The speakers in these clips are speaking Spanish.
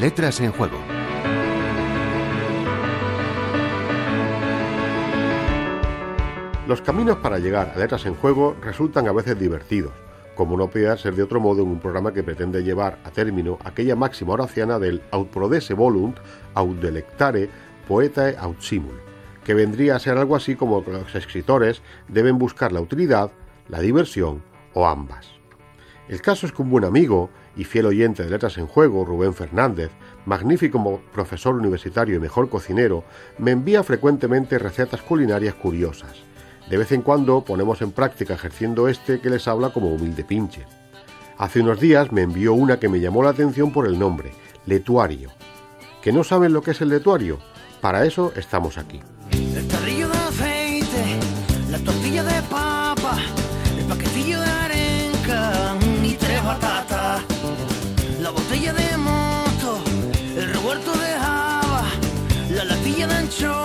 Letras en Juego. Los caminos para llegar a Letras en Juego resultan a veces divertidos, como no podía ser de otro modo en un programa que pretende llevar a término aquella máxima horaciana del aut prodesse volunt, aut delectare, poetae aut simul, que vendría a ser algo así como que los escritores deben buscar la utilidad, la diversión o ambas. El caso es que un buen amigo y fiel oyente de Letras en Juego, Rubén Fernández, magnífico profesor universitario y mejor cocinero, me envía frecuentemente recetas culinarias curiosas. De vez en cuando ponemos en práctica ejerciendo este que les habla como humilde pinche. Hace unos días me envió una que me llamó la atención por el nombre, letuario. ¿Que no saben lo que es el letuario? Para eso estamos aquí. El de aceite, la tortilla de papa, el paquetillo de arenca el.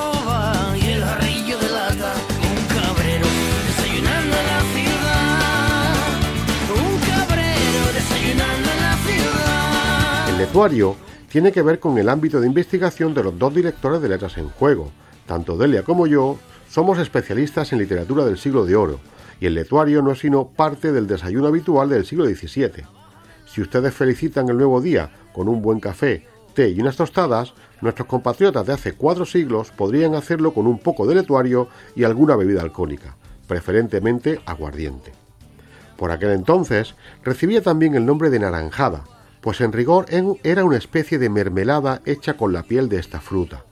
El letuario tiene que ver con el ámbito de investigación de los dos directores de Letras en Juego. Tanto Delia como yo somos especialistas en literatura del siglo de oro, y el letuario no es sino parte del desayuno habitual del siglo XVII. Si ustedes felicitan el nuevo día con un buen café, y unas tostadas, nuestros compatriotas de hace cuatro siglos podrían hacerlo con un poco de letuario y alguna bebida alcohólica, preferentemente aguardiente. Por aquel entonces recibía también el nombre de naranjada, pues en rigor era una especie de mermelada hecha con la piel de esta fruta.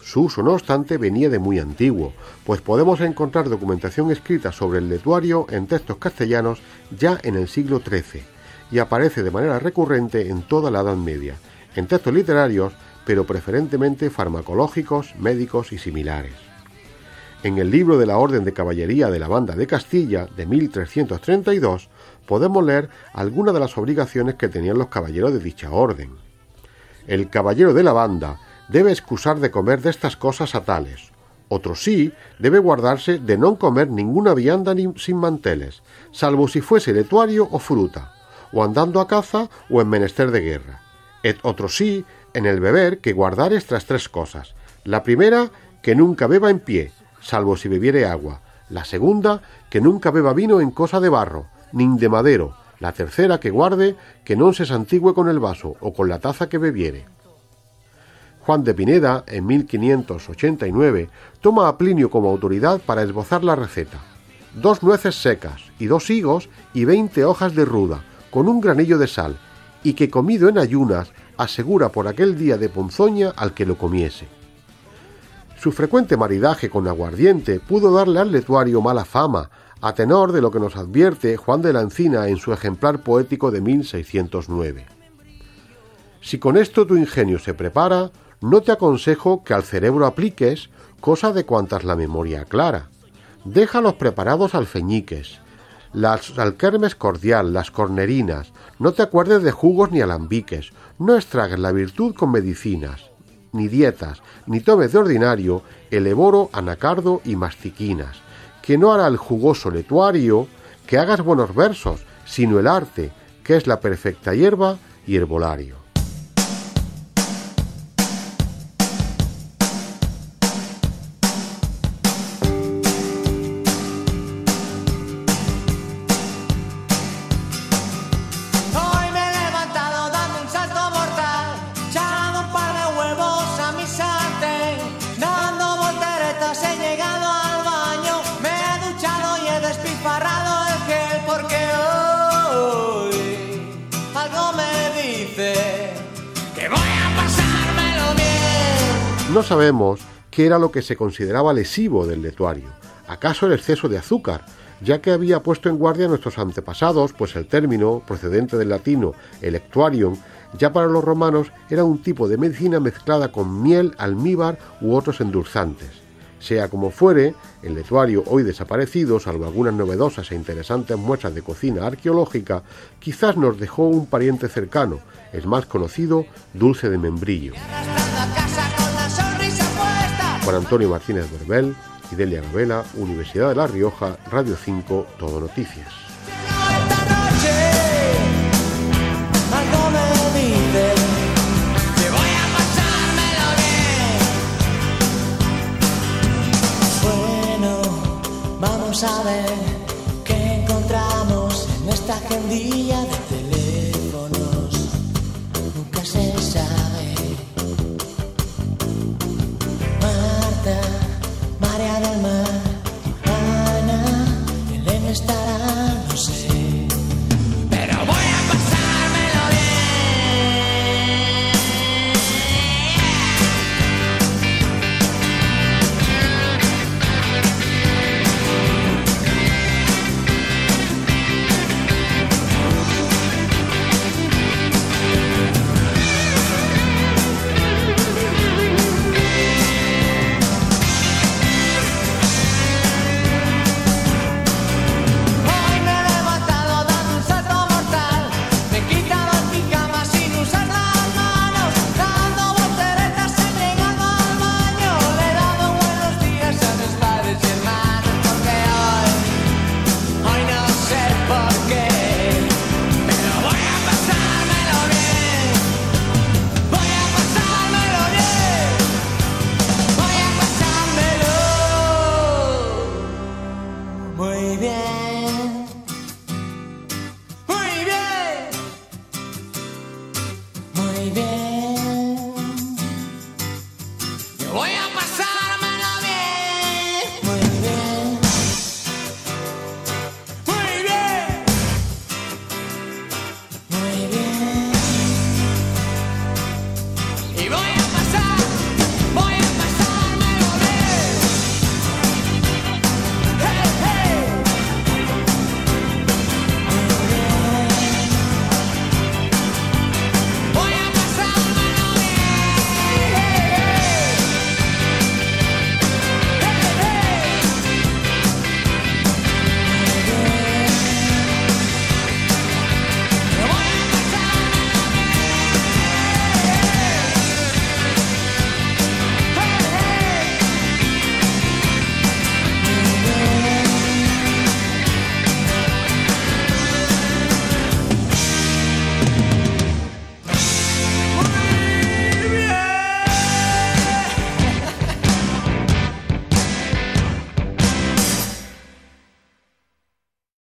Su uso, no obstante, venía de muy antiguo, pues podemos encontrar documentación escrita sobre el letuario en textos castellanos ya en el siglo XIII, y aparece de manera recurrente en toda la Edad Media, en textos literarios, pero preferentemente farmacológicos, médicos y similares. En el libro de la Orden de Caballería de la Banda de Castilla de 1332 podemos leer algunas de las obligaciones que tenían los caballeros de dicha orden. El caballero de la banda debe excusar de comer de estas cosas a tales. Otro sí debe guardarse de no comer ninguna vianda ni sin manteles, salvo si fuese letuario o fruta, o andando a caza o en menester de guerra. Et otro sí en el beber que guardar estas tres cosas. La primera, que nunca beba en pie, salvo si bebiere agua. La segunda, que nunca beba vino en cosa de barro, ni de madero. La tercera, que guarde que no se santigüe con el vaso o con la taza que bebiere. Juan de Pineda, en 1589, toma a Plinio como autoridad para esbozar la receta. Dos nueces secas y dos higos y veinte hojas de ruda, con un granillo de sal, y que comido en ayunas asegura por aquel día de ponzoña al que lo comiese. Su frecuente maridaje con aguardiente pudo darle al letuario mala fama, a tenor de lo que nos advierte Juan de la Encina en su ejemplar poético de 1609. Si con esto tu ingenio se prepara, no te aconsejo que al cerebro apliques cosa de cuantas la memoria aclara. Déjalos preparados alfeñiques, las alquermes cordial, las cornerinas, no te acuerdes de jugos ni alambiques, no estragues la virtud con medicinas, ni dietas, ni tomes de ordinario el eboro, anacardo y mastiquinas, que no hará el jugoso letuario que hagas buenos versos, sino el arte, que es la perfecta hierba y herbolario. No sabemos qué era lo que se consideraba lesivo del letuario. ¿Acaso el exceso de azúcar? ya que había puesto en guardia a nuestros antepasados, pues el término, procedente del latino electuarium, ya para los romanos era un tipo de medicina mezclada con miel, almíbar u otros endulzantes. Sea como fuere, el letuario hoy desaparecido, salvo algunas novedosas e interesantes muestras de cocina arqueológica, quizás nos dejó un pariente cercano, el más conocido dulce de membrillo. Juan Antonio Martínez Verbel, Idelia Gabela, Universidad de La Rioja, Radio 5, Todo Noticias. Bueno, vamos a ver qué encontramos en esta agendilla de baby.